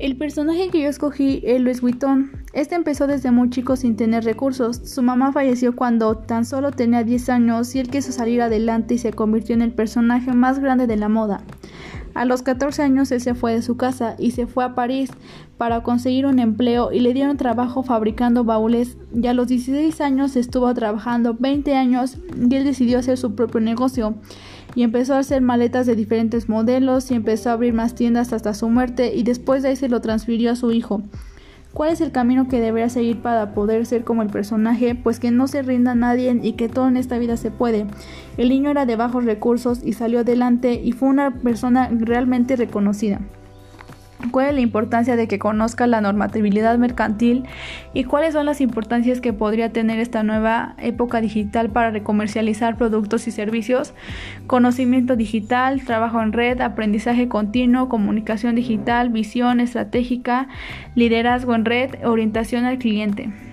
El personaje que yo escogí es Luis Vuitton. Este empezó desde muy chico sin tener recursos. Su mamá falleció cuando tan solo tenía 10 años y él quiso salir adelante y se convirtió en el personaje más grande de la moda. A los 14 años él se fue de su casa y se fue a París para conseguir un empleo y le dieron trabajo fabricando baúles y a los 16 años estuvo trabajando 20 años y él decidió hacer su propio negocio y empezó a hacer maletas de diferentes modelos y empezó a abrir más tiendas hasta su muerte y después de ahí se lo transfirió a su hijo. ¿Cuál es el camino que debería seguir para poder ser como el personaje? Pues que no se rinda a nadie y que todo en esta vida se puede. El niño era de bajos recursos y salió adelante y fue una persona realmente reconocida cuál es la importancia de que conozca la normatividad mercantil y cuáles son las importancias que podría tener esta nueva época digital para recomercializar productos y servicios, conocimiento digital, trabajo en red, aprendizaje continuo, comunicación digital, visión estratégica, liderazgo en red, orientación al cliente.